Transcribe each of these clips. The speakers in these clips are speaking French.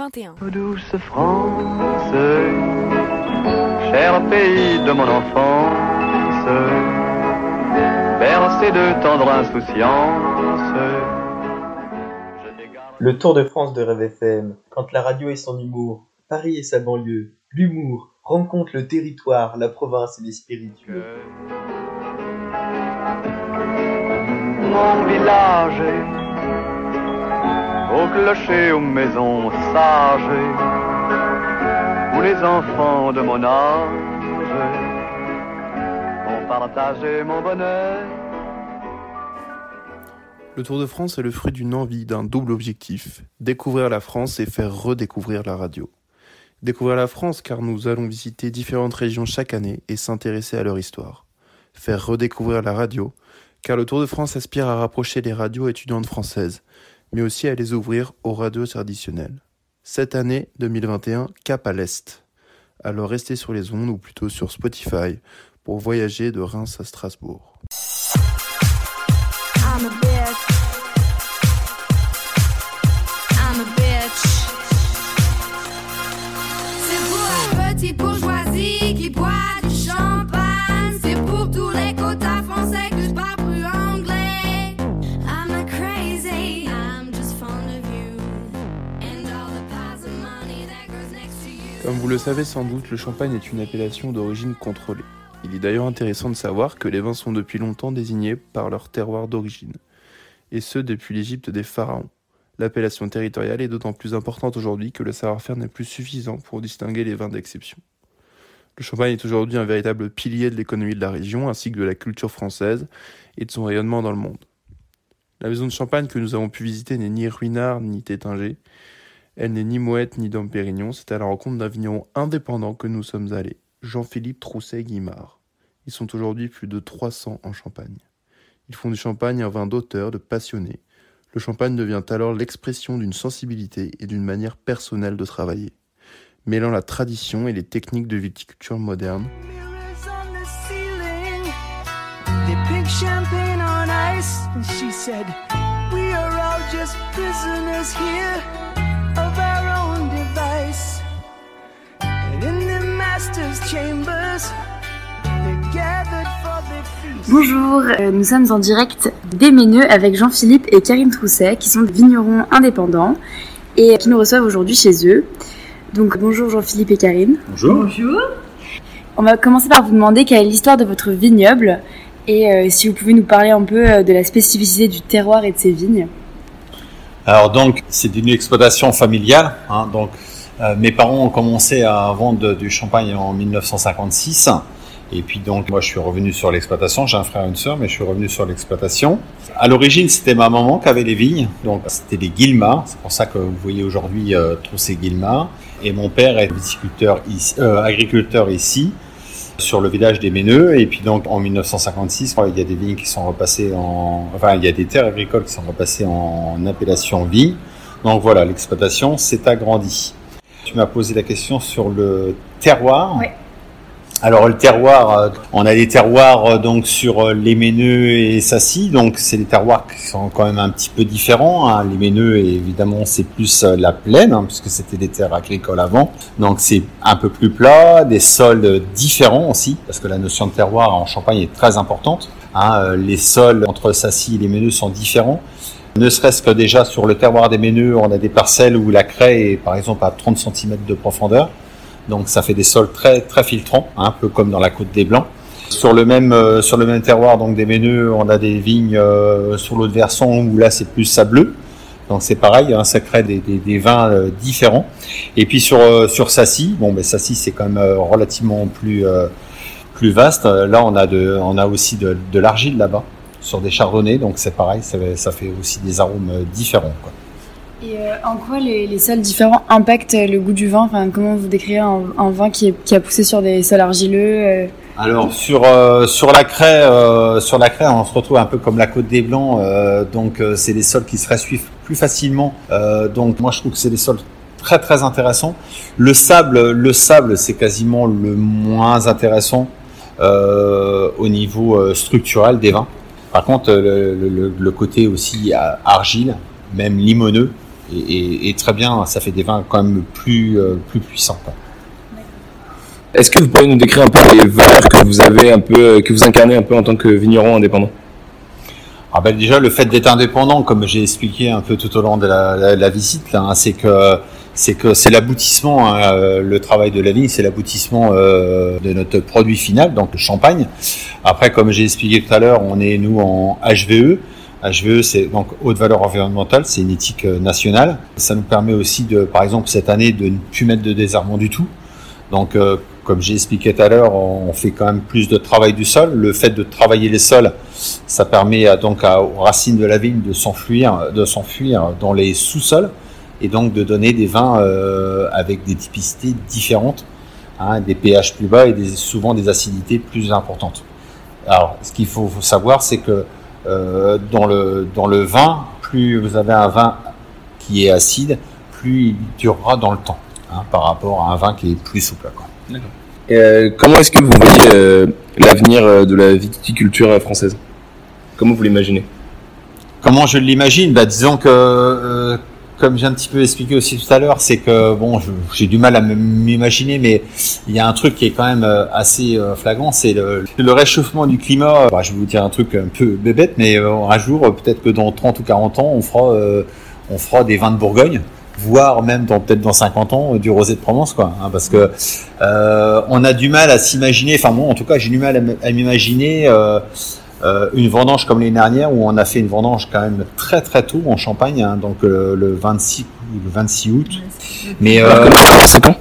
Tour de France 2021. Douce France, cher pays de mon enfance, bercé de tendre insouciance. Le Tour de France de Rêve FM, quand la radio et son humour, Paris et sa banlieue, l'humour, rencontrent le territoire, la province et les spiritueux. Mon village, aux maisons sages. Le Tour de France est le fruit d'une envie, d'un double objectif, découvrir la France et faire redécouvrir la radio. Découvrir la France car nous allons visiter différentes régions chaque année et s'intéresser à leur histoire. Faire redécouvrir la radio car le Tour de France aspire à rapprocher les radios étudiantes françaises, mais aussi à les ouvrir aux radios traditionnelles. Cette année 2021, cap à l'Est. Alors restez sur les ondes ou plutôt sur Spotify pour voyager de Reims à Strasbourg. Le savez sans doute, le champagne est une appellation d'origine contrôlée. Il est d'ailleurs intéressant de savoir que les vins sont depuis longtemps désignés par leur terroir d'origine, et ce depuis l'Égypte des pharaons. L'appellation territoriale est d'autant plus importante aujourd'hui que le savoir-faire n'est plus suffisant pour distinguer les vins d'exception. Le champagne est aujourd'hui un véritable pilier de l'économie de la région ainsi que de la culture française et de son rayonnement dans le monde. La maison de champagne que nous avons pu visiter n'est ni ruinard ni tétinger, elle n'est ni moette ni dom pérignon, c'est à la rencontre d'un vigneron indépendant que nous sommes allés, Jean-Philippe Trousset-Guimard. Ils sont aujourd'hui plus de 300 en Champagne. Ils font du champagne un vin d'auteur, de passionné. Le champagne devient alors l'expression d'une sensibilité et d'une manière personnelle de travailler. Mêlant la tradition et les techniques de viticulture moderne, Bonjour, euh, nous sommes en direct des Méneux avec Jean-Philippe et Karine Trousset qui sont des vignerons indépendants et qui nous reçoivent aujourd'hui chez eux. Donc bonjour Jean-Philippe et Karine. Bonjour. On va commencer par vous demander quelle est l'histoire de votre vignoble et euh, si vous pouvez nous parler un peu euh, de la spécificité du terroir et de ses vignes. Alors donc c'est une exploitation familiale. hein, donc euh, mes parents ont commencé à vendre du champagne en 1956. Et puis donc moi je suis revenu sur l'exploitation. J'ai un frère et une sœur, mais je suis revenu sur l'exploitation. À l'origine c'était ma maman qui avait les vignes. Donc c'était des Guillemard. C'est pour ça que vous voyez aujourd'hui euh, Trousset Guillemard. Et mon père est viticulteur ici, euh, agriculteur ici sur le village des Méneux. Et puis donc en 1956, il y a des vignes qui sont repassées en, enfin il y a des terres agricoles qui sont repassées en appellation vigne. Donc voilà, l'exploitation s'est agrandie. Tu m'as posé la question sur le terroir. Oui. Alors le terroir, euh, on a des terroirs euh, donc sur euh, les Méneux et Sassy, donc c'est des terroirs qui sont quand même un petit peu différents. hein. Les Méneux, évidemment, c'est plus la plaine, hein, puisque c'était des terres agricoles avant, donc c'est un peu plus plat, des sols différents aussi, parce que la notion de terroir en Champagne est très importante. hein. Les sols entre Sassy et les Méneux sont différents. Ne serait-ce que déjà sur le terroir des Méneux, on a des parcelles où la craie est par exemple à 30 cm de profondeur. Donc ça fait des sols très très filtrants, hein, un peu comme dans la côte des Blancs. Sur le même euh, sur le même terroir donc des Méneux, on a des vignes euh, sur l'autre versant où là c'est plus sableux. Donc c'est pareil, hein, ça crée des, des, vins euh, différents. Et puis sur sur Sassy, bon ben Sassy c'est quand même relativement plus plus vaste. Là on a de on a aussi de, de l'argile là-bas sur des chardonnays, donc c'est pareil, ça, ça fait aussi des arômes euh, différents. Quoi. Et euh, en quoi les, les sols différents impactent le goût du vin? Enfin, Comment vous décrivez un, un vin qui, est, qui a poussé sur des sols argileux euh, Alors sur euh, sur la craie, sur la craie, on se retrouve un peu comme la côte des Blancs. donc c'est des sols qui se ressuivent plus facilement. Donc moi je trouve que c'est des sols très très intéressants. Le sable, le sable, c'est quasiment le moins intéressant au niveau structurel des vins. Par contre, le, le- côté aussi euh, argile, même limoneux, et très bien. Ça fait des vins quand même plus euh, plus puissants. Est-ce que vous pouvez nous décrire un peu les valeurs que vous avez un peu, euh, que vous incarnez un peu en tant que vigneron indépendant? Ah ben déjà le fait d'être indépendant, comme j'ai expliqué un peu tout au long de la, la- la visite, là, hein, c'est que c'est que c'est l'aboutissement, hein, euh, le travail de la vigne, c'est l'aboutissement euh, de notre produit final, donc le champagne. Après, comme j'ai expliqué tout à l'heure, on est nous en HVE. HVE, c'est donc haute valeur environnementale, c'est une éthique euh, nationale. Ça nous permet aussi de, par exemple, cette année, de ne plus mettre de désherbant du tout. Donc, euh, comme j'ai expliqué tout à l'heure, on fait quand même plus de travail du sol. Le fait de travailler les sols, ça permet à- donc aux racines de la vigne de s'enfuir, de s'enfuir dans les sous-sols et donc de donner des vins euh, avec des typicités différentes, hein, des pH plus bas et des, souvent des acidités plus importantes. Alors, ce qu'il faut, faut savoir, c'est que euh, dans le dans le vin, plus vous avez un vin qui est acide, plus il durera dans le temps, hein, par rapport à un vin qui est plus souple. Quoi. Euh, Comment est-ce que vous voyez euh, l'avenir de la viticulture française? Comment vous l'imaginez? Comment je l'imagine? Bah, Disons que, euh, comme j'ai un petit peu expliqué aussi tout à l'heure, c'est que bon, j'ai du mal à m'imaginer, mais il y a un truc qui est quand même euh, assez euh, flagrant, c'est le, réchauffement du climat. Bah, je vais vous dire un truc un peu bébête, mais euh, un jour, euh, peut-être que dans 30 ou 40 ans, on fera, euh, on fera des vins de Bourgogne voire même peut-être dans 50 ans euh, du rosé de Provence quoi hein, parce que euh, on a du mal à s'imaginer enfin moi en tout cas j'ai du mal à m'imaginer euh, euh, une vendange comme l'année dernière où on a fait une vendange quand même très très tôt en Champagne, hein, donc euh, le 26 ou le 26 août. Mais euh, C'est quand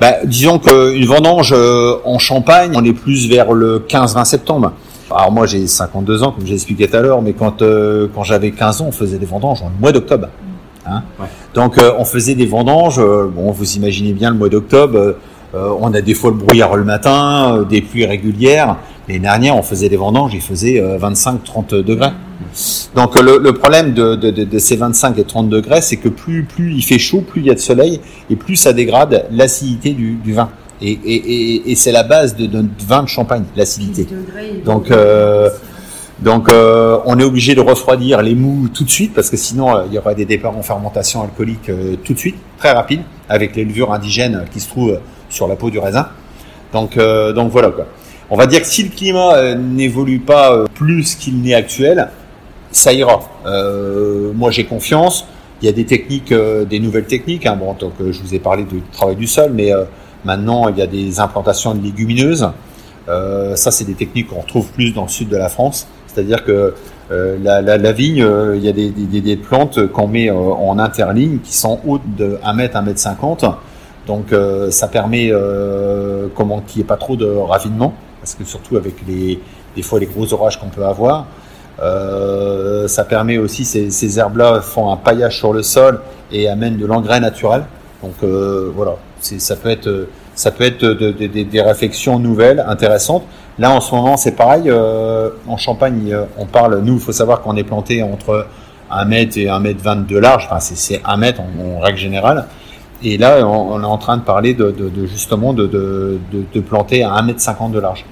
bah, disons qu'une vendange euh, en Champagne, on est plus vers le 15-20 septembre. Alors moi j'ai 52 ans comme j'ai expliqué tout à l'heure, mais quand euh, quand j'avais 15 ans, on faisait des vendanges en mois d'octobre. Hein Donc euh, on faisait des vendanges. euh, bon, vous imaginez bien le mois d'octobre. Euh, euh, on a des fois le brouillard le matin, euh, des pluies régulières. L'année dernière, on faisait des vendanges, il faisait 25-30 degrés. Donc euh, le, le problème de, de, de, de ces 25 et 30 degrés, c'est que plus, plus il fait chaud, plus il y a de soleil, et plus ça dégrade l'acidité du, du vin. Et, et, et, et c'est la base de notre vin de champagne, l'acidité. Donc, euh, donc euh, on est obligé de refroidir les mous tout de suite, parce que sinon euh, il y aura des départs en fermentation alcoolique euh, tout de suite, très rapide, avec les levures indigènes qui se trouvent sur la peau du raisin. Donc, euh, donc voilà quoi. On va dire que si le climat euh, n'évolue pas euh, plus qu'il n'est actuel, ça ira. Euh, moi, j'ai confiance. Il y a des techniques, euh, des nouvelles techniques. Hein. Bon, donc, euh, je vous ai parlé du travail du sol, mais euh, maintenant, il y a des implantations de légumineuses. Euh, ça, c'est des techniques qu'on retrouve plus dans le sud de la France. C'est-à-dire que euh, la, vigne, euh, il y a des, plantes qu'on met euh, en interligne qui sont hautes de 1 mètre, 1 mètre 50. Donc, ça permet comment qu'il n'y ait pas trop de ravinement, parce que surtout avec les, des fois les gros orages qu'on peut avoir, ça permet aussi, ces, herbes-là font un paillage sur le sol et amènent de l'engrais naturel. Donc voilà, ça peut être, ça peut être de- de- de- des réflexions nouvelles, intéressantes. Là en ce moment c'est pareil, euh, en Champagne euh, on parle, nous il faut savoir qu'on est planté entre 1 mètre et 1 mètre 20 de large, enfin c'est- c'est 1 mètre en, règle générale. Et là on, est en train de parler de, justement de, planter à 1 mètre 50 de large.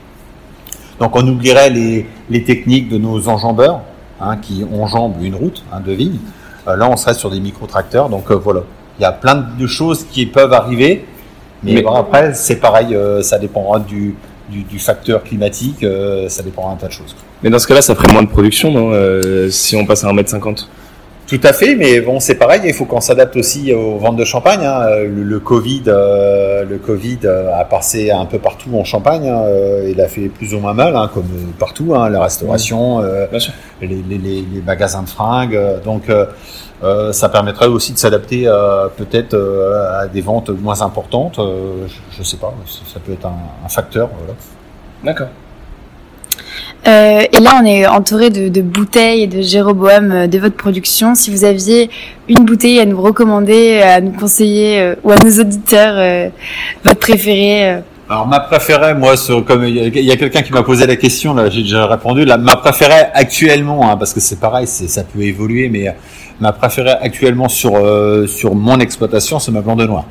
Donc on oublierait les, les techniques de nos enjambeurs hein, qui enjambent une route hein, de vigne. Euh, là, on serait sur des micro-tracteurs. Donc voilà, il y a plein de choses qui peuvent arriver. Mais, Mais- bon, après, c'est pareil, euh, ça dépendra du, du, du facteur climatique, euh, ça dépendra d'un tas de choses. Mais dans ce cas-là, ça ferait moins de production, non euh, Si on passe à 1m50 Tout à fait, mais bon, c'est pareil, il faut qu'on s'adapte aussi aux ventes de champagne. hein. Le, le Covid, euh, le Covid euh, a passé un peu partout en Champagne. hein. Euh, Il a fait plus ou moins mal, hein, comme partout, hein, la restauration, euh, sûr. les, les, les, les magasins de fringues. Donc, euh, ça permettrait aussi de s'adapter peut-être à des ventes moins importantes. je, je sais pas, ça peut être un, un facteur. Voilà. D'accord. Euh, et là, on est entouré de, bouteilles et de Jéroboam euh, de votre production. Si vous aviez une bouteille à nous recommander, à nous conseiller, euh, ou à nos auditeurs, euh, votre préférée euh, Alors ma préférée, moi, comme il y a, quelqu'un qui m'a posé la question, là, j'ai déjà répondu. Ma préférée actuellement, hein, parce que c'est pareil, ça peut évoluer, mais euh, ma préférée actuellement sur euh, sur mon exploitation, c'est ma blanc de noir.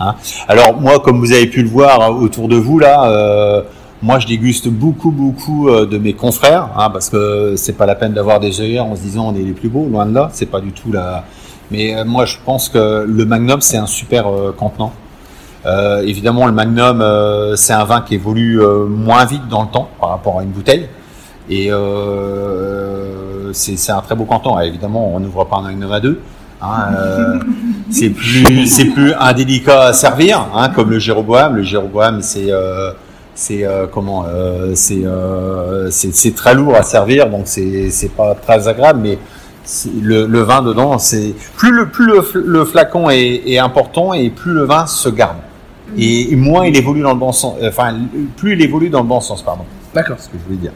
Hein. Alors moi, comme vous avez pu le voir euh, autour de vous là, euh, moi je déguste beaucoup beaucoup euh, de mes confrères, hein, parce que c'est pas la peine d'avoir des œillères en se disant on est les plus beaux, loin de là. C'est pas du tout la Mais euh, moi, je pense que le Magnum, c'est un super euh, contenant. Euh, évidemment, le Magnum, euh, c'est un vin qui évolue euh, moins vite dans le temps par rapport à une bouteille. Et euh, c'est c'est un très beau contenant. Évidemment, on n'ouvre pas un Magnum à deux. Hein, euh, c'est plus, c'est plus indélicat à servir, hein, comme le Jéroboam. Le Jéroboam, c'est, euh, c'est euh, comment, euh, c'est, euh, c'est, très lourd à servir, donc c'est, c'est pas très agréable. Mais le, le vin dedans, c'est plus le plus le, fl- le flacon est, est important et plus le vin se garde. Et moins il évolue dans le bon sens. Enfin, plus il évolue dans le bon sens, pardon. D'accord. C'est ce que je voulais dire.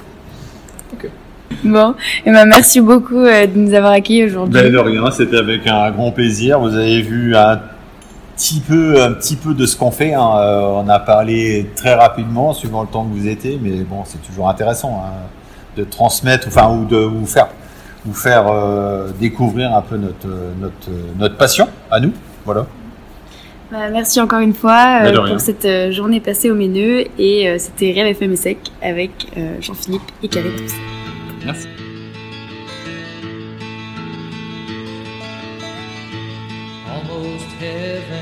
Bon, et ben merci beaucoup de nous avoir accueillis aujourd'hui. Ben de rien, c'était avec un grand plaisir. Vous avez vu un petit peu, un petit peu de ce qu'on fait. hein. Euh, on a parlé très rapidement, suivant le temps que vous étiez, mais bon, c'est toujours intéressant hein, de transmettre, enfin, ou de vous faire, vous faire euh, découvrir un peu notre, notre, notre passion à nous. Voilà. Bah, merci encore une fois euh, de rien. pour cette euh, journée passée au Méneux et euh, c'était Rêve FM et Sec avec euh, Jean-Philippe et Caritus. Merci. almost heaven.